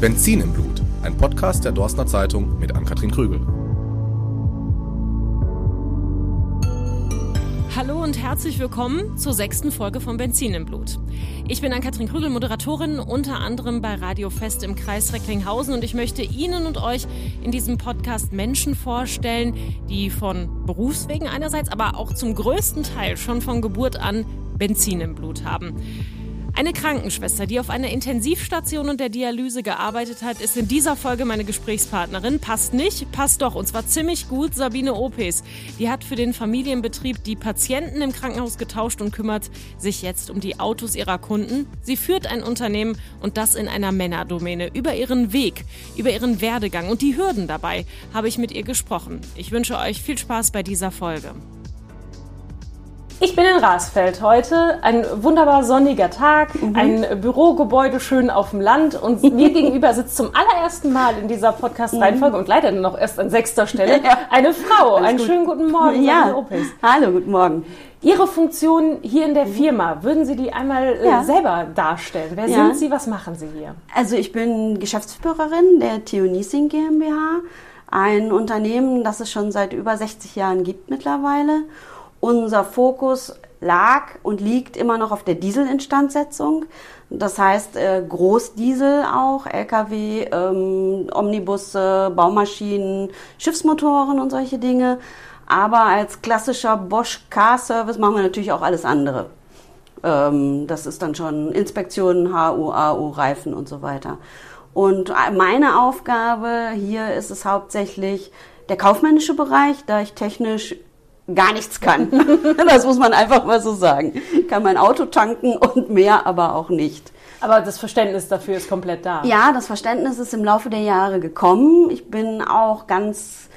Benzin im Blut, ein Podcast der Dorstner Zeitung mit Ann-Kathrin Krügel. Hallo und herzlich willkommen zur sechsten Folge von Benzin im Blut. Ich bin Ann-Kathrin Krügel, Moderatorin unter anderem bei Radio Fest im Kreis Recklinghausen und ich möchte Ihnen und euch in diesem Podcast Menschen vorstellen, die von Berufswegen einerseits, aber auch zum größten Teil schon von Geburt an Benzin im Blut haben. Eine Krankenschwester, die auf einer Intensivstation und der Dialyse gearbeitet hat, ist in dieser Folge meine Gesprächspartnerin. Passt nicht, passt doch. Und zwar ziemlich gut Sabine Opes. Die hat für den Familienbetrieb die Patienten im Krankenhaus getauscht und kümmert sich jetzt um die Autos ihrer Kunden. Sie führt ein Unternehmen und das in einer Männerdomäne. Über ihren Weg, über ihren Werdegang und die Hürden dabei habe ich mit ihr gesprochen. Ich wünsche euch viel Spaß bei dieser Folge. Ich bin in Rasfeld heute. Ein wunderbar sonniger Tag, mhm. ein Bürogebäude schön auf dem Land und mir gegenüber sitzt zum allerersten Mal in dieser Podcast-Reihenfolge mhm. und leider noch erst an sechster Stelle eine Frau. Alles Einen gut. schönen guten Morgen. Ja. Hallo, guten Morgen. Ihre Funktion hier in der mhm. Firma, würden Sie die einmal äh, ja. selber darstellen? Wer ja. sind Sie? Was machen Sie hier? Also ich bin Geschäftsführerin der Theo Niesing GmbH, ein Unternehmen, das es schon seit über 60 Jahren gibt mittlerweile unser Fokus lag und liegt immer noch auf der Dieselinstandsetzung. Das heißt äh, Großdiesel auch, Lkw, ähm, Omnibusse, Baumaschinen, Schiffsmotoren und solche Dinge. Aber als klassischer Bosch Car Service machen wir natürlich auch alles andere. Ähm, das ist dann schon Inspektionen, HU, AU, Reifen und so weiter. Und meine Aufgabe hier ist es hauptsächlich der kaufmännische Bereich, da ich technisch gar nichts kann. das muss man einfach mal so sagen. Kann mein Auto tanken und mehr aber auch nicht. Aber das Verständnis dafür ist komplett da. Ja, das Verständnis ist im Laufe der Jahre gekommen. Ich bin auch ganz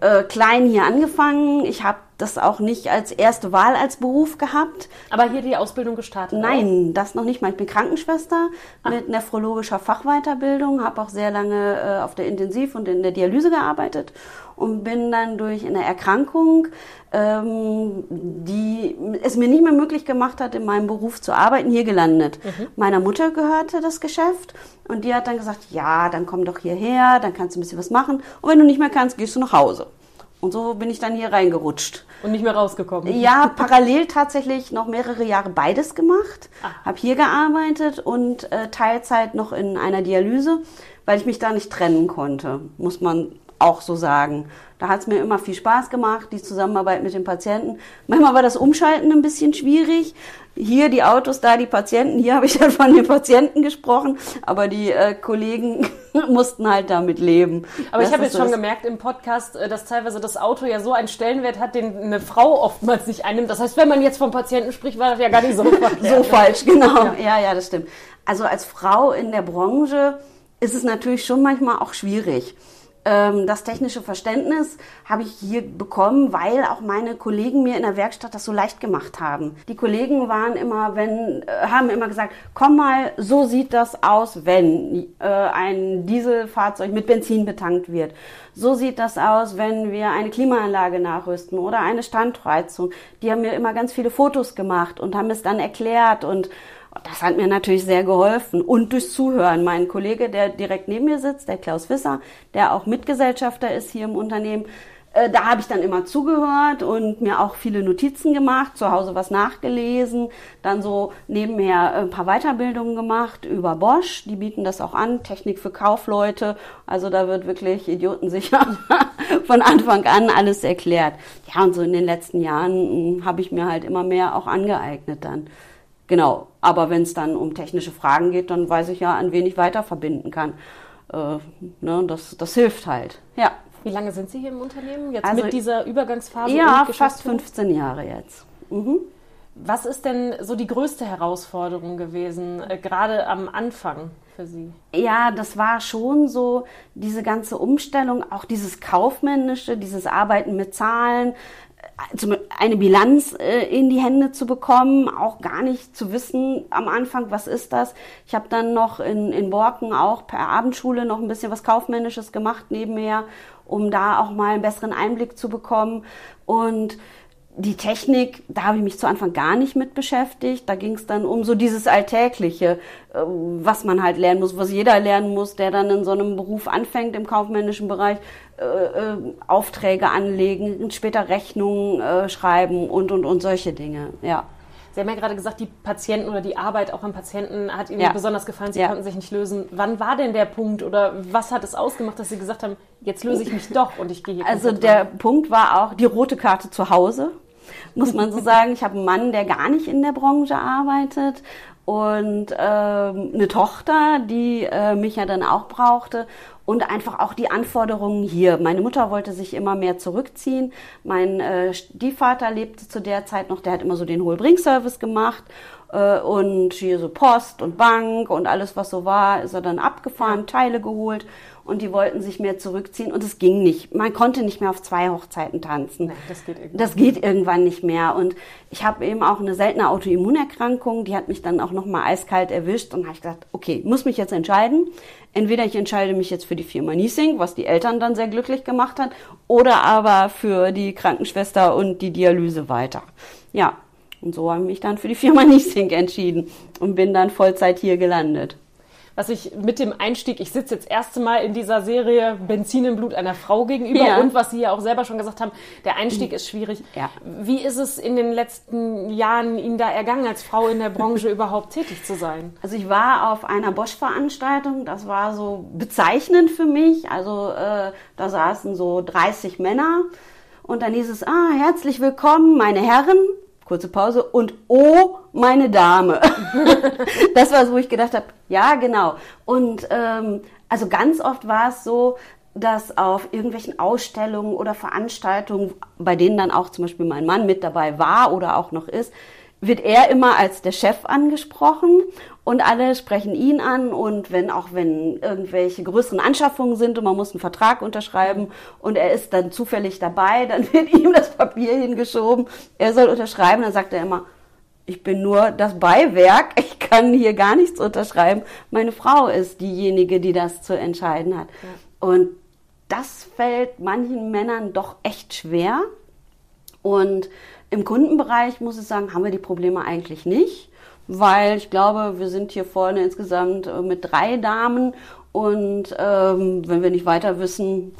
äh, klein hier angefangen. Ich habe das auch nicht als erste Wahl als Beruf gehabt. Aber hier die Ausbildung gestartet? Nein, auch? das noch nicht mal. Ich bin Krankenschwester Ach. mit nephrologischer Fachweiterbildung, habe auch sehr lange äh, auf der Intensiv- und in der Dialyse gearbeitet und bin dann durch eine Erkrankung, ähm, die es mir nicht mehr möglich gemacht hat, in meinem Beruf zu arbeiten, hier gelandet. Mhm. Meiner Mutter gehörte das Geschäft und die hat dann gesagt, ja, dann komm doch hierher, dann kannst du ein bisschen was machen und wenn du nicht mehr kannst, gehst du nach Hause. Und so bin ich dann hier reingerutscht. Und nicht mehr rausgekommen? Ja, parallel tatsächlich noch mehrere Jahre beides gemacht. Ah. Habe hier gearbeitet und äh, Teilzeit noch in einer Dialyse, weil ich mich da nicht trennen konnte, muss man auch so sagen. Da hat es mir immer viel Spaß gemacht, die Zusammenarbeit mit den Patienten. Manchmal war das Umschalten ein bisschen schwierig. Hier die Autos, da die Patienten. Hier habe ich dann von den Patienten gesprochen, aber die äh, Kollegen mussten halt damit leben. Aber das ich habe jetzt so schon gemerkt im Podcast, äh, dass teilweise das Auto ja so einen Stellenwert hat, den eine Frau oftmals nicht einnimmt. Das heißt, wenn man jetzt vom Patienten spricht, war das ja gar nicht so So falsch, genau. Ja. ja, ja, das stimmt. Also als Frau in der Branche ist es natürlich schon manchmal auch schwierig. Ähm, das technische Verständnis habe ich hier bekommen, weil auch meine Kollegen mir in der Werkstatt das so leicht gemacht haben. Die Kollegen waren immer, wenn, äh, haben immer gesagt, komm mal, so sieht das aus, wenn äh, ein Dieselfahrzeug mit Benzin betankt wird. So sieht das aus, wenn wir eine Klimaanlage nachrüsten oder eine Standheizung. Die haben mir immer ganz viele Fotos gemacht und haben es dann erklärt und das hat mir natürlich sehr geholfen und durchs Zuhören. Mein Kollege, der direkt neben mir sitzt, der Klaus Wisser, der auch Mitgesellschafter ist hier im Unternehmen, äh, da habe ich dann immer zugehört und mir auch viele Notizen gemacht, zu Hause was nachgelesen, dann so nebenher ein paar Weiterbildungen gemacht über Bosch. Die bieten das auch an, Technik für Kaufleute. Also da wird wirklich idiotensicher von Anfang an alles erklärt. Ja, und so in den letzten Jahren hm, habe ich mir halt immer mehr auch angeeignet dann. Genau, aber wenn es dann um technische Fragen geht, dann weiß ich ja, an wen ich weiter verbinden kann. Äh, ne, das, das hilft halt, ja. Wie lange sind Sie hier im Unternehmen? Jetzt also, mit dieser Übergangsphase? Ja, fast 15 Jahre jetzt. Mhm. Was ist denn so die größte Herausforderung gewesen, äh, gerade am Anfang für Sie? Ja, das war schon so diese ganze Umstellung, auch dieses Kaufmännische, dieses Arbeiten mit Zahlen, eine Bilanz äh, in die Hände zu bekommen, auch gar nicht zu wissen am Anfang, was ist das. Ich habe dann noch in, in Borken auch per Abendschule noch ein bisschen was Kaufmännisches gemacht nebenher, um da auch mal einen besseren Einblick zu bekommen. Und die Technik, da habe ich mich zu Anfang gar nicht mit beschäftigt. Da ging es dann um so dieses Alltägliche, äh, was man halt lernen muss, was jeder lernen muss, der dann in so einem Beruf anfängt im kaufmännischen Bereich, äh, äh, Aufträge anlegen, später Rechnungen äh, schreiben und und und solche Dinge. Ja. Sie haben ja gerade gesagt, die Patienten oder die Arbeit auch am Patienten hat Ihnen ja. besonders gefallen. Sie ja. konnten sich nicht lösen. Wann war denn der Punkt oder was hat es ausgemacht, dass Sie gesagt haben, jetzt löse ich mich doch und ich gehe hier Also der rein. Punkt war auch die rote Karte zu Hause, muss man so sagen. Ich habe einen Mann, der gar nicht in der Branche arbeitet und ähm, eine Tochter, die äh, mich ja dann auch brauchte. Und einfach auch die Anforderungen hier. Meine Mutter wollte sich immer mehr zurückziehen. Mein äh, Stiefvater lebte zu der Zeit noch, der hat immer so den Hohlbring-Service gemacht. Äh, und hier so Post und Bank und alles, was so war, ist er dann abgefahren, Teile geholt und die wollten sich mehr zurückziehen und es ging nicht. Man konnte nicht mehr auf zwei Hochzeiten tanzen. Nein, das geht irgendwann. Das geht irgendwann nicht mehr und ich habe eben auch eine seltene Autoimmunerkrankung, die hat mich dann auch noch mal eiskalt erwischt und habe ich gesagt, okay, muss mich jetzt entscheiden. Entweder ich entscheide mich jetzt für die Firma Niesing, was die Eltern dann sehr glücklich gemacht hat, oder aber für die Krankenschwester und die Dialyse weiter. Ja, und so habe ich mich dann für die Firma Niesing entschieden und bin dann Vollzeit hier gelandet was ich mit dem Einstieg, ich sitze jetzt erste Mal in dieser Serie Benzin im Blut einer Frau gegenüber ja. und was Sie ja auch selber schon gesagt haben, der Einstieg ist schwierig. Ja. Wie ist es in den letzten Jahren Ihnen da ergangen, als Frau in der Branche überhaupt tätig zu sein? Also ich war auf einer Bosch-Veranstaltung, das war so bezeichnend für mich. Also äh, da saßen so 30 Männer und dann hieß es, ah, herzlich willkommen, meine Herren kurze Pause und oh, meine Dame. das war so, wo ich gedacht habe, ja, genau. Und ähm, also ganz oft war es so, dass auf irgendwelchen Ausstellungen oder Veranstaltungen, bei denen dann auch zum Beispiel mein Mann mit dabei war oder auch noch ist, wird er immer als der Chef angesprochen und alle sprechen ihn an und wenn auch wenn irgendwelche größeren Anschaffungen sind und man muss einen Vertrag unterschreiben und er ist dann zufällig dabei, dann wird ihm das Papier hingeschoben. Er soll unterschreiben, dann sagt er immer, ich bin nur das Beiwerk, ich kann hier gar nichts unterschreiben. Meine Frau ist diejenige, die das zu entscheiden hat. Ja. Und das fällt manchen Männern doch echt schwer. Und im Kundenbereich muss ich sagen, haben wir die Probleme eigentlich nicht weil ich glaube, wir sind hier vorne insgesamt äh, mit drei Damen und ähm, wenn wir nicht weiter wissen,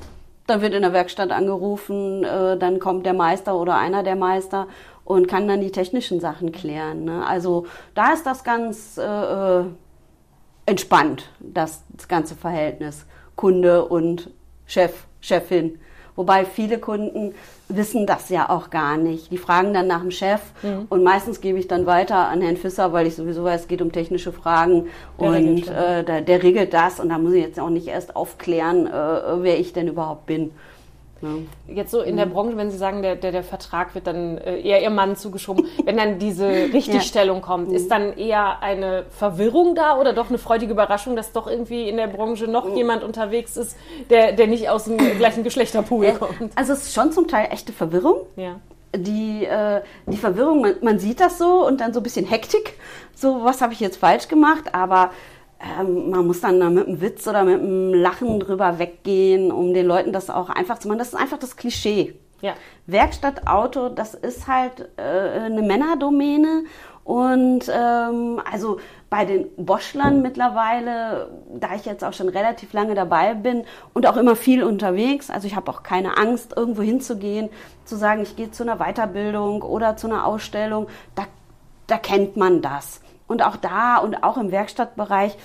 dann wird in der Werkstatt angerufen, äh, dann kommt der Meister oder einer der Meister und kann dann die technischen Sachen klären. Ne? Also da ist das ganz äh, äh entspannt, das, das ganze Verhältnis Kunde und Chef, Chefin. Wobei viele Kunden wissen das ja auch gar nicht. Die fragen dann nach dem Chef mhm. und meistens gebe ich dann weiter an Herrn Fisser, weil ich sowieso weiß, es geht um technische Fragen der und regelt äh, der, der, regelt das und da muss ich jetzt auch nicht erst aufklären, äh, wer ich denn überhaupt bin. Ja. Jetzt so in der mhm. Branche, wenn Sie sagen, der, der, der Vertrag wird dann äh, eher Ihr Mann zugeschoben, wenn dann diese Richtigstellung ja. kommt, ist mhm. dann eher eine Verwirrung da oder doch eine freudige Überraschung, dass doch irgendwie in der Branche noch mhm. jemand unterwegs ist, der, der nicht aus dem gleichen Geschlechterpool kommt? Also es ist schon zum Teil echte Verwirrung. Ja die, äh, die Verwirrung, man, man, sieht das so und dann so ein bisschen Hektik, so was habe ich jetzt falsch gemacht, aber ähm, man muss dann da mit einem Witz oder mit einem Lachen drüber weggehen, um den Leuten das auch einfach zu machen. Das ist einfach das Klischee. Ja. Werkstatt, Auto, das ist halt äh, eine Männerdomäne. Und ähm, also bei den Boschlern mittlerweile, da ich jetzt auch schon relativ lange dabei bin und auch immer viel unterwegs, also ich habe auch keine Angst, irgendwo hinzugehen, zu sagen, ich gehe zu einer Weiterbildung oder zu einer Ausstellung, da, da kennt man das. Und auch da und auch im Werkstattbereich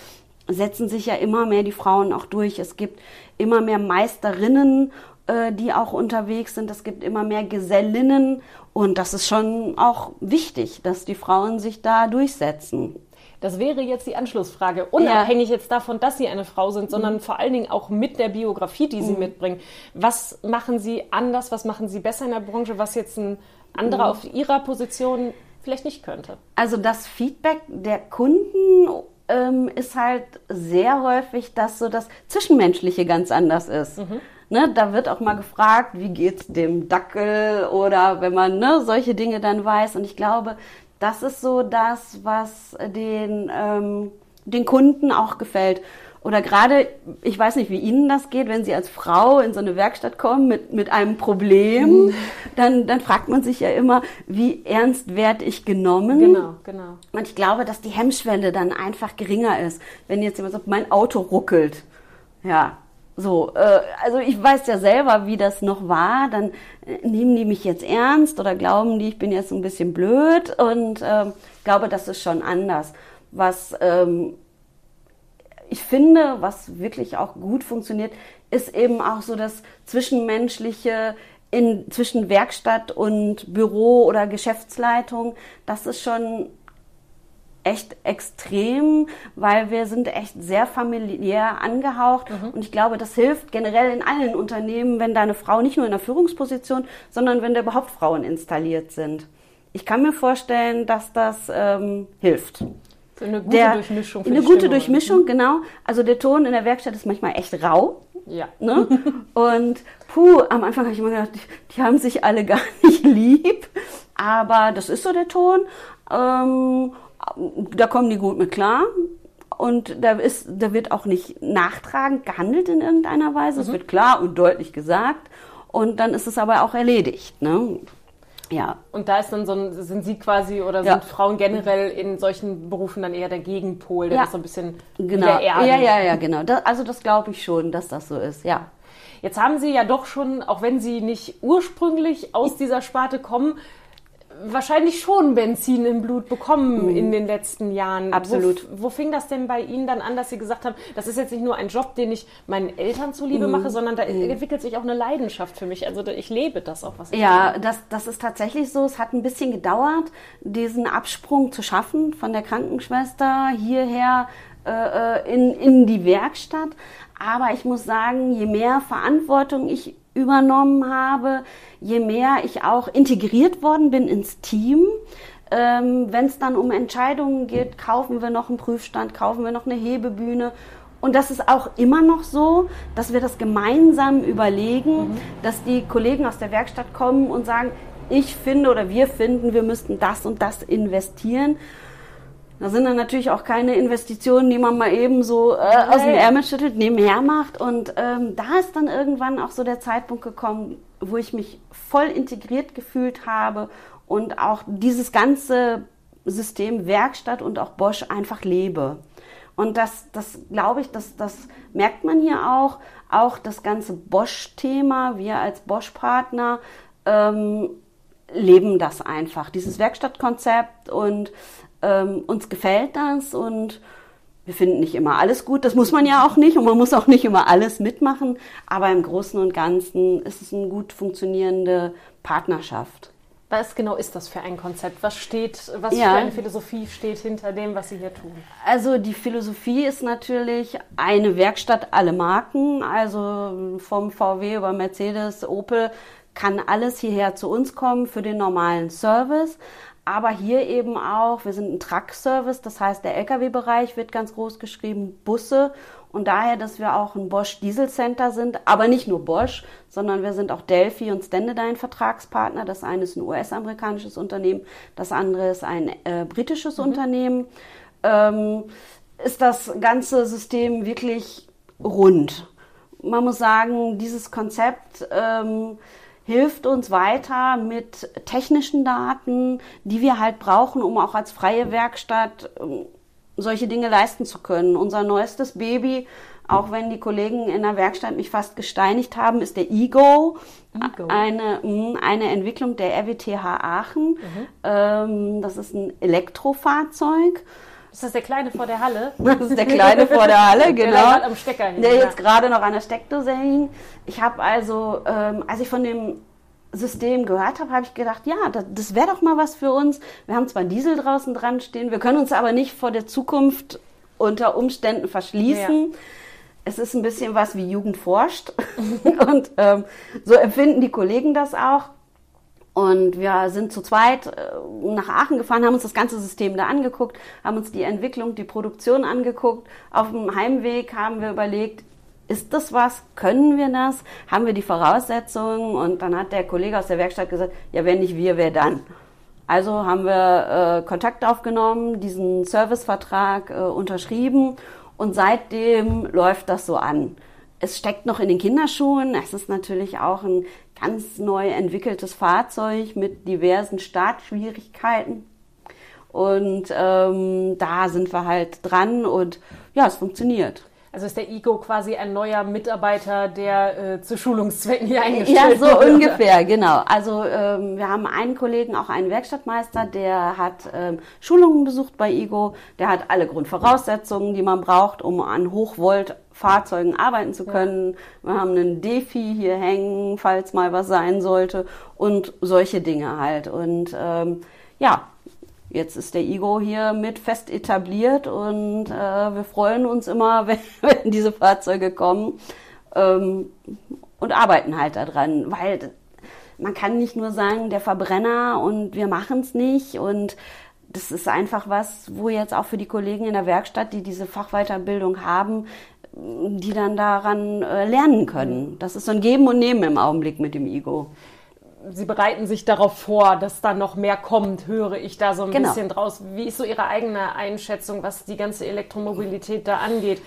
setzen sich ja immer mehr die Frauen auch durch. Es gibt immer mehr Meisterinnen, äh, die auch unterwegs sind. Es gibt immer mehr Gesellinnen. Und das ist schon auch wichtig, dass die Frauen sich da durchsetzen. Das wäre jetzt die Anschlussfrage, unabhängig ja. jetzt davon, dass Sie eine Frau sind, sondern mhm. vor allen Dingen auch mit der Biografie, die Sie mhm. mitbringen. Was machen Sie anders, was machen Sie besser in der Branche, was jetzt ein anderer mhm. auf Ihrer Position vielleicht nicht könnte? Also das Feedback der Kunden ähm, ist halt sehr häufig, dass so das Zwischenmenschliche ganz anders ist. Mhm. Ne, da wird auch mal gefragt, wie geht's dem Dackel oder wenn man ne, solche Dinge dann weiß. Und ich glaube, das ist so das, was den, ähm, den Kunden auch gefällt. Oder gerade, ich weiß nicht, wie Ihnen das geht, wenn Sie als Frau in so eine Werkstatt kommen mit, mit einem Problem, mhm. dann, dann fragt man sich ja immer, wie ernst werde ich genommen? Genau, genau. Und ich glaube, dass die Hemmschwelle dann einfach geringer ist, wenn jetzt jemand sagt, mein Auto ruckelt. Ja, so, äh, also ich weiß ja selber, wie das noch war. Dann äh, nehmen die mich jetzt ernst oder glauben die, ich bin jetzt ein bisschen blöd und äh, glaube, das ist schon anders. Was ähm, ich finde, was wirklich auch gut funktioniert, ist eben auch so das Zwischenmenschliche in, zwischen Werkstatt und Büro oder Geschäftsleitung. Das ist schon echt extrem, weil wir sind echt sehr familiär angehaucht mhm. und ich glaube, das hilft generell in allen Unternehmen, wenn da eine Frau nicht nur in der Führungsposition, sondern wenn da überhaupt Frauen installiert sind. Ich kann mir vorstellen, dass das ähm, hilft. So eine gute der, Durchmischung. Eine gute Stimme. Durchmischung, genau. Also der Ton in der Werkstatt ist manchmal echt rau. Ja. Ne? Und puh, am Anfang habe ich immer gedacht, die, die, haben sich alle gar nicht lieb. Aber das ist so der Ton. Ähm, da kommen die gut mit klar. Und da, ist, da wird auch nicht nachtragend gehandelt in irgendeiner Weise. Mhm. Es wird klar und deutlich gesagt. Und dann ist es aber auch erledigt. Ne? Ja. Und da ist dann so ein, sind Sie quasi oder sind ja. Frauen generell in solchen Berufen dann eher der Gegenpol, der ja. ist so ein bisschen genau. Ja, ja, ja, genau. Das, also das glaube ich schon, dass das so ist, ja. Jetzt haben Sie ja doch schon, auch wenn Sie nicht ursprünglich aus dieser Sparte kommen, wahrscheinlich schon Benzin im Blut bekommen mhm. in den letzten Jahren. Absolut. Wo, wo, fing das denn bei Ihnen dann an, dass Sie gesagt haben, das ist jetzt nicht nur ein Job, den ich meinen Eltern zuliebe mhm. mache, sondern da mhm. entwickelt sich auch eine Leidenschaft für mich. Also ich lebe das auch, was ich Ja, das, das ist tatsächlich so. Es hat ein bisschen gedauert, diesen Absprung zu schaffen von der Krankenschwester hierher äh, äh in, in die Werkstatt. Aber ich muss sagen, je mehr Verantwortung ich übernommen habe, je mehr ich auch integriert worden bin ins Team. Ähm, Wenn es dann um Entscheidungen geht, kaufen wir noch einen Prüfstand, kaufen wir noch eine Hebebühne. Und das ist auch immer noch so, dass wir das gemeinsam überlegen, mhm. dass die Kollegen aus der Werkstatt kommen und sagen, ich finde oder wir finden, wir müssten das und das investieren. Da sind dann natürlich auch keine Investitionen, die man mal eben so äh, aus dem Ärmel schüttelt, nebenher macht. Und ähm, da ist dann irgendwann auch so der Zeitpunkt gekommen, wo ich mich voll integriert gefühlt habe und auch dieses ganze System Werkstatt und auch Bosch einfach lebe. Und das, das glaube ich, das, das merkt man hier auch. Auch das ganze Bosch-Thema, wir als Bosch-Partner ähm, leben das einfach, dieses Werkstattkonzept und ähm, uns gefällt das und wir finden nicht immer alles gut, das muss man ja auch nicht und man muss auch nicht immer alles mitmachen, aber im Großen und Ganzen ist es eine gut funktionierende Partnerschaft. Was genau ist das für ein Konzept? Was steht, was ja. für eine Philosophie steht hinter dem, was Sie hier tun? Also die Philosophie ist natürlich eine Werkstatt alle Marken, also vom VW über Mercedes, Opel kann alles hierher zu uns kommen für den normalen Service aber hier eben auch, wir sind ein Truck-Service, das heißt, der Lkw-Bereich wird ganz groß geschrieben, Busse und daher, dass wir auch ein Bosch Diesel Center sind, aber nicht nur Bosch, sondern wir sind auch Delphi und Standardine Vertragspartner. Das eine ist ein US-amerikanisches Unternehmen, das andere ist ein äh, britisches mhm. Unternehmen. Ähm, ist das ganze System wirklich rund? Man muss sagen, dieses Konzept ähm, hilft uns weiter mit technischen Daten, die wir halt brauchen, um auch als freie Werkstatt ähm, solche Dinge leisten zu können. Unser neuestes Baby, auch wenn die Kollegen in der Werkstatt mich fast gesteinigt haben, ist der Ego, Ego. Eine, hm, eine Entwicklung der RWTH Aachen. Mhm. Ähm, das ist ein Elektrofahrzeug. Ist das der Kleine vor der Halle? Das ist der Kleine vor der Halle, genau. Der, am Stecker hing, der jetzt gerade noch an der Steckdose hing. Ich habe also, ähm, als ich von dem System gehört habe, habe ich gedacht, ja, das, das wäre doch mal was für uns. Wir haben zwar Diesel draußen dran stehen, wir können uns aber nicht vor der Zukunft unter Umständen verschließen. Ja. Es ist ein bisschen was wie Jugend forscht. und ähm, so empfinden die Kollegen das auch. Und wir sind zu zweit äh, nach Aachen gefahren, haben uns das ganze System da angeguckt, haben uns die Entwicklung, die Produktion angeguckt. Auf dem Heimweg haben wir überlegt, ist das was? Können wir das? Haben wir die Voraussetzungen? Und dann hat der Kollege aus der Werkstatt gesagt, ja, wenn nicht wir, wer dann? Also haben wir äh, Kontakt aufgenommen, diesen Servicevertrag äh, unterschrieben Und seitdem läuft das so an. Es steckt noch in den Kinderschuhen. Es ist natürlich auch ein ganz neu entwickeltes Fahrzeug mit diversen Startschwierigkeiten. Und ähm, da sind wir halt dran und ja, es funktioniert. Also ist der IGO quasi ein neuer Mitarbeiter, der äh, zu Schulungszwecken hier eingestellt wird? Ja, so wird, ungefähr, oder? genau. Also ähm, wir haben einen Kollegen, auch einen Werkstattmeister, der hat ähm, Schulungen besucht bei IGO. Der hat alle Grundvoraussetzungen, die man braucht, um an Hochvolt-Fahrzeugen arbeiten zu können. Ja. Wir haben einen Defi hier hängen, falls mal was sein sollte und solche Dinge halt. Und ähm, ja, Jetzt ist der Igo hier mit fest etabliert und äh, wir freuen uns immer, wenn, wenn diese Fahrzeuge kommen ähm, und arbeiten halt daran, weil man kann nicht nur sagen, der Verbrenner und wir machen es nicht und das ist einfach was, wo jetzt auch für die Kollegen in der Werkstatt, die diese Fachweiterbildung haben, die dann daran äh, lernen können. Das ist so ein Geben und Nehmen im Augenblick mit dem Igo. Sie bereiten sich darauf vor, dass da noch mehr kommt, höre ich da so ein genau. bisschen draus. Wie ist so Ihre eigene Einschätzung, was die ganze Elektromobilität da angeht?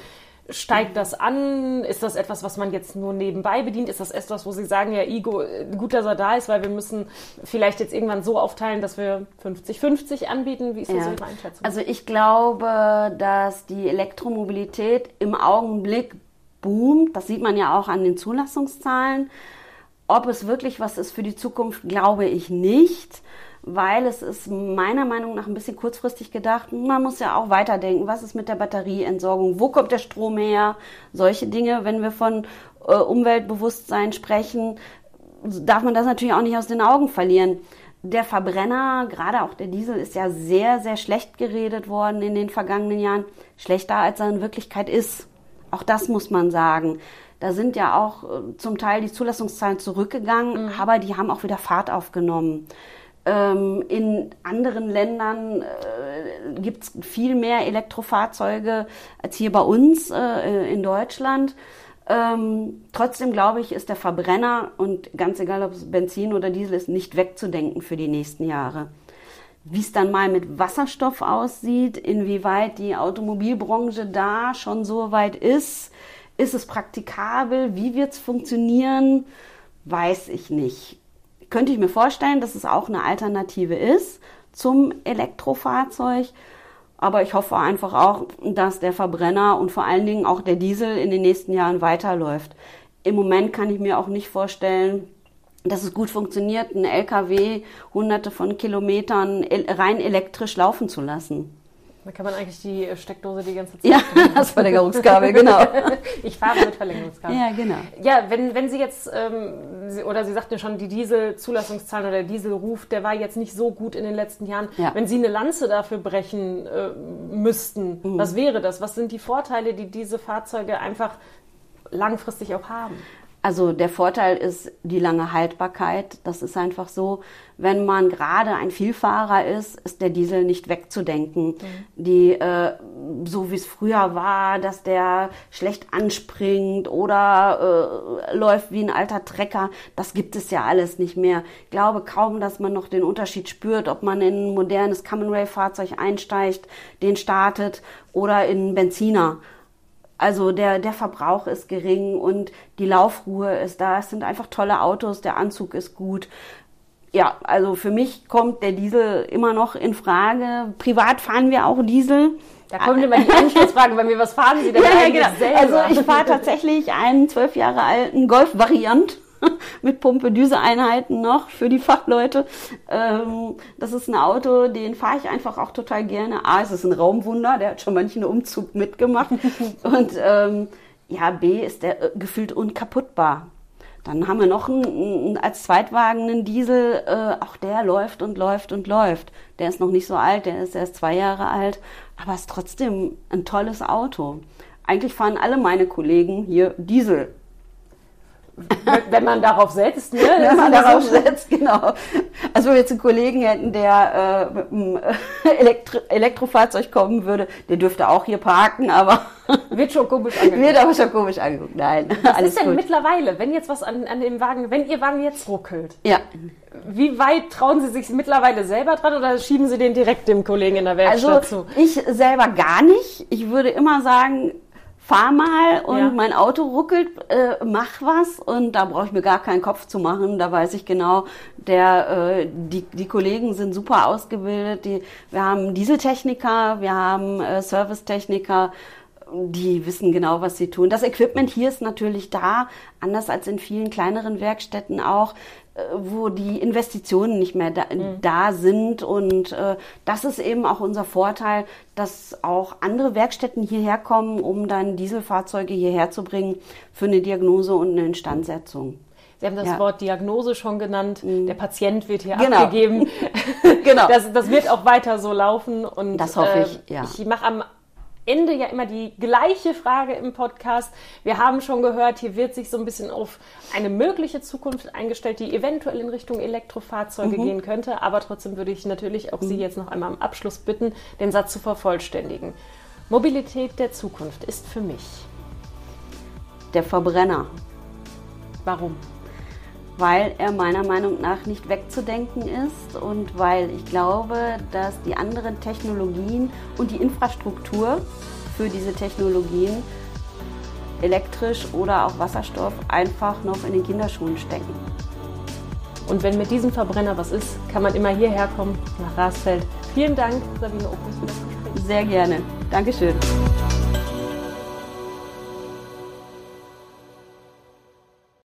Steigt das an? Ist das etwas, was man jetzt nur nebenbei bedient? Ist das etwas, wo Sie sagen, ja, Igo, gut, dass er da ist, weil wir müssen vielleicht jetzt irgendwann so aufteilen, dass wir 50-50 anbieten? Wie ist das ja. Ihre Einschätzung? Also ich glaube, dass die Elektromobilität im Augenblick boomt. Das sieht man ja auch an den Zulassungszahlen. Ob es wirklich was ist für die Zukunft, glaube ich nicht, weil es ist meiner Meinung nach ein bisschen kurzfristig gedacht. Man muss ja auch weiterdenken, was ist mit der Batterieentsorgung, wo kommt der Strom her, solche Dinge. Wenn wir von äh, Umweltbewusstsein sprechen, darf man das natürlich auch nicht aus den Augen verlieren. Der Verbrenner, gerade auch der Diesel, ist ja sehr, sehr schlecht geredet worden in den vergangenen Jahren. Schlechter, als er in Wirklichkeit ist. Auch das muss man sagen. Da sind ja auch äh, zum Teil die Zulassungszahlen zurückgegangen, mhm. aber die haben auch wieder Fahrt aufgenommen. Ähm, in anderen Ländern äh, gibt es viel mehr Elektrofahrzeuge als hier bei uns äh, in Deutschland. Ähm, trotzdem glaube ich, ist der Verbrenner und ganz egal, ob es Benzin oder Diesel ist, nicht wegzudenken für die nächsten Jahre. Wie es dann mal mit Wasserstoff aussieht, inwieweit die Automobilbranche da schon so weit ist, ist es praktikabel? Wie wird es funktionieren? Weiß ich nicht. Könnte ich mir vorstellen, dass es auch eine Alternative ist zum Elektrofahrzeug. Aber ich hoffe einfach auch, dass der Verbrenner und vor allen Dingen auch der Diesel in den nächsten Jahren weiterläuft. Im Moment kann ich mir auch nicht vorstellen, dass es gut funktioniert, einen LKW hunderte von Kilometern rein elektrisch laufen zu lassen. Da kann man eigentlich die Steckdose die ganze Zeit. Ja, das Verlängerungskabel, genau. ich fahre mit Verlängerungskabel. Ja, genau. Ja, wenn, wenn Sie jetzt, ähm, oder Sie sagten ja schon, die Diesel-Zulassungszahlen oder der Dieselruf, der war jetzt nicht so gut in den letzten Jahren. Ja. Wenn Sie eine Lanze dafür brechen äh, müssten, mhm. was wäre das? Was sind die Vorteile, die diese Fahrzeuge einfach langfristig auch haben? Also der Vorteil ist die lange Haltbarkeit. Das ist einfach so, wenn man gerade ein Vielfahrer ist, ist der Diesel nicht wegzudenken. Mhm. Die, äh, so wie es früher war, dass der schlecht anspringt oder äh, läuft wie ein alter Trecker, das gibt es ja alles nicht mehr. Ich glaube kaum, dass man noch den Unterschied spürt, ob man in ein modernes Common Rail Fahrzeug einsteigt, den startet oder in einen Benziner. Also der, der Verbrauch ist gering und die Laufruhe ist da. Es sind einfach tolle Autos, der Anzug ist gut. Ja, also für mich kommt der Diesel immer noch in Frage. Privat fahren wir auch Diesel. Da kommt immer die Anschlussfrage, bei mir, was fahren Sie denn ja, genau. selber? Also ich fahre tatsächlich einen zwölf Jahre alten Golf-Variant mit Pumpe-Düse-Einheiten noch für die Fachleute. Ähm, das ist ein Auto, den fahre ich einfach auch total gerne. A, es ist ein Raumwunder, der hat schon manchen Umzug mitgemacht. Und ähm, ja, B, ist der äh, gefühlt unkaputtbar. Dann haben wir noch einen, als Zweitwagen einen Diesel, äh, auch der läuft und läuft und läuft. Der ist noch nicht so alt, der ist erst zwei Jahre alt, aber ist trotzdem ein tolles Auto. Eigentlich fahren alle meine Kollegen hier Diesel wenn man darauf setzt, ne? Wenn man darauf setzt, genau. Also wenn wir jetzt einen Kollegen hätten, der äh, mit einem Elektro Elektrofahrzeug kommen würde, der dürfte auch hier parken, aber wird schon komisch angeguckt. Wird aber schon komisch angeguckt. Nein, was alles ist denn gut. mittlerweile, wenn jetzt was an, an dem Wagen, wenn Ihr Wagen jetzt ruckelt? Ja. Wie weit trauen Sie sich mittlerweile selber dran oder schieben Sie den direkt dem Kollegen in der Werkstatt also, zu? Ich selber gar nicht. Ich würde immer sagen, fahr mal und ja. mein Auto ruckelt, äh, mach was und da brauche ich mir gar keinen Kopf zu machen. Da weiß ich genau, der, äh, die, die Kollegen sind super ausgebildet. Die, wir haben Dieseltechniker, wir haben äh, Servicetechniker, die wissen genau, was sie tun. Das Equipment hier ist natürlich da, anders als in vielen kleineren Werkstätten auch. Äh, wo die Investitionen nicht mehr da, mhm. da sind. Und äh, das ist eben auch unser Vorteil, dass auch andere Werkstätten hierher kommen, um dann Dieselfahrzeuge hierher zu bringen für eine Diagnose und eine Instandsetzung. Sie haben das ja. Wort Diagnose schon genannt. Mhm. Der Patient wird hier genau. abgegeben. genau. Das, das, wird auch weiter so laufen. Und, das hoffe ich. Äh, ja. Ich mache am Ende ja immer die gleiche Frage im Podcast. Wir haben schon gehört, hier wird sich so ein bisschen auf eine mögliche Zukunft eingestellt, die eventuell in Richtung Elektrofahrzeuge mhm. gehen könnte. Aber trotzdem würde ich natürlich auch mhm. Sie jetzt noch einmal am Abschluss bitten, den Satz zu vervollständigen. Mobilität der Zukunft ist für mich der Verbrenner. Warum? Weil er meiner Meinung nach nicht wegzudenken ist und weil ich glaube, dass die anderen Technologien und die Infrastruktur für diese Technologien elektrisch oder auch Wasserstoff einfach noch in den Kinderschuhen stecken. Und wenn mit diesem Verbrenner was ist, kann man immer hierher kommen, nach Rasfeld. Vielen Dank, Sabine Opus, für das Gespräch. Sehr gerne. Dankeschön.